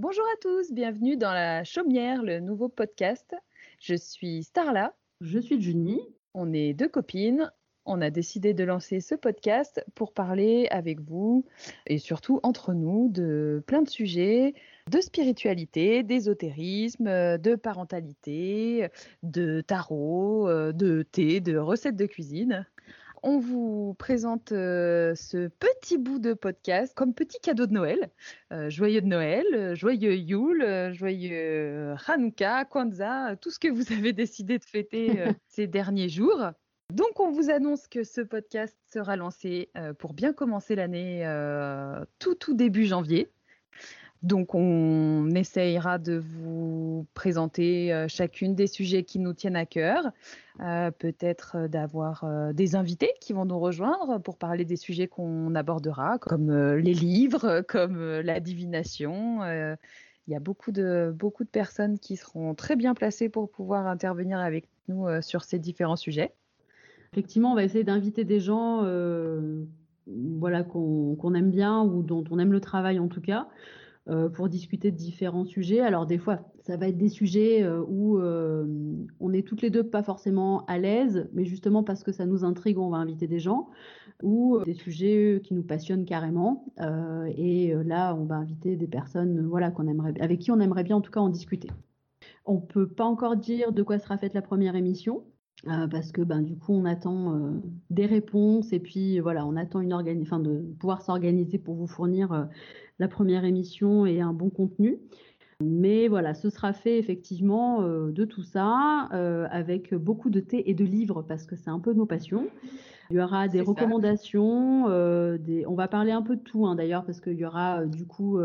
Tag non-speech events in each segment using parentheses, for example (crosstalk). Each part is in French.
Bonjour à tous, bienvenue dans la Chaumière, le nouveau podcast. Je suis Starla. Je suis Junie. On est deux copines. On a décidé de lancer ce podcast pour parler avec vous et surtout entre nous de plein de sujets, de spiritualité, d'ésotérisme, de parentalité, de tarot, de thé, de recettes de cuisine on vous présente euh, ce petit bout de podcast comme petit cadeau de Noël. Euh, joyeux de Noël, euh, joyeux Yule, joyeux Hanouka, Kwanzaa, tout ce que vous (laughs) avez décidé de fêter (laughs) ces derniers jours. Donc on vous annonce que ce podcast sera lancé pour bien commencer l'année tout tout début janvier. Donc, on essayera de vous présenter euh, chacune des sujets qui nous tiennent à cœur, euh, peut-être d'avoir euh, des invités qui vont nous rejoindre pour parler des sujets qu'on abordera, comme les livres, comme la divination. Il y a beaucoup de, beaucoup de personnes qui seront très bien placées pour pouvoir intervenir avec nous sur ces différents sujets. Effectivement, on va essayer d'inviter des gens voilà, qu'on aime bien ou dont on aime le travail en tout cas. Euh, pour discuter de différents sujets. Alors des fois, ça va être des sujets euh, où euh, on est toutes les deux pas forcément à l'aise, mais justement parce que ça nous intrigue, on va inviter des gens, ou des sujets qui nous passionnent carrément. et là, on va inviter des personnes, voilà, qu'on aimerait, avec qui on aimerait bien en tout cas en discuter. On peut pas encore dire de quoi sera faite la première émission. Parce que ben, du coup on attend des réponses et puis voilà on attend une enfin, de pouvoir s'organiser pour vous fournir la première émission et un bon contenu. Mais voilà, ce sera fait effectivement euh, de tout ça, euh, avec beaucoup de thé et de livres, parce que c'est un peu nos passions. Il y aura des recommandations, euh, des... on va parler un peu de tout hein, d'ailleurs, parce qu'il y aura du coup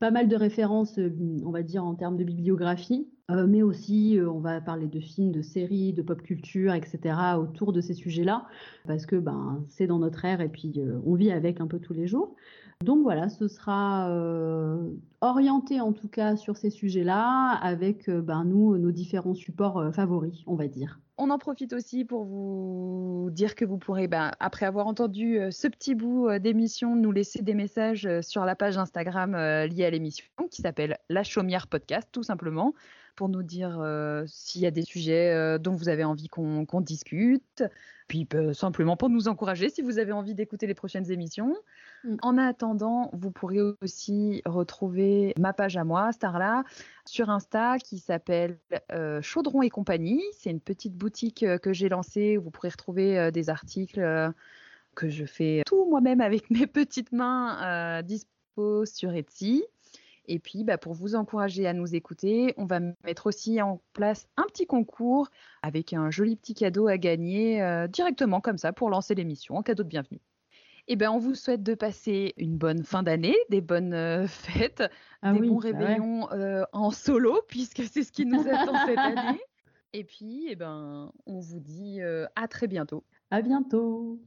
pas mal de références, on va dire, en termes de bibliographie. Mais aussi, on va parler de films, de séries, de pop culture, etc. autour de ces sujets-là, parce que ben, c'est dans notre ère et puis on vit avec un peu tous les jours. Donc voilà, ce sera euh, orienté en tout cas sur ces sujets-là, avec euh, ben, nous, nos différents supports euh, favoris, on va dire. On en profite aussi pour vous dire que vous pourrez, ben, après avoir entendu ce petit bout d'émission, nous laisser des messages sur la page Instagram liée à l'émission qui s'appelle La Chaumière Podcast, tout simplement, pour nous dire s'il y a des sujets dont vous avez envie qu'on discute, puis simplement pour nous encourager si vous avez envie d'écouter les prochaines émissions. Mm. En attendant, vous pourrez aussi retrouver ma page à moi, Starla, sur Insta qui s'appelle euh, Chaudron et compagnie. C'est une petite boutique euh, que j'ai lancée où vous pourrez retrouver euh, des articles que je fais tout moi-même avec (laughs) mes petites mains dispo sur Etsy. Et puis, bah, pour vous encourager à nous écouter, on va mettre aussi en place un petit concours avec un joli petit cadeau à gagner directement comme ça pour lancer l'émission, un cadeau de bienvenue. Eh ben, on vous souhaite de passer une bonne fin d'année, des bonnes euh, (laughs) fêtes, ah des bons bah réveillons euh, en solo, (laughs) puisque c'est ce qui nous (laughs) attend cette année. Et puis, eh ben, on vous dit euh, à très bientôt. À bientôt.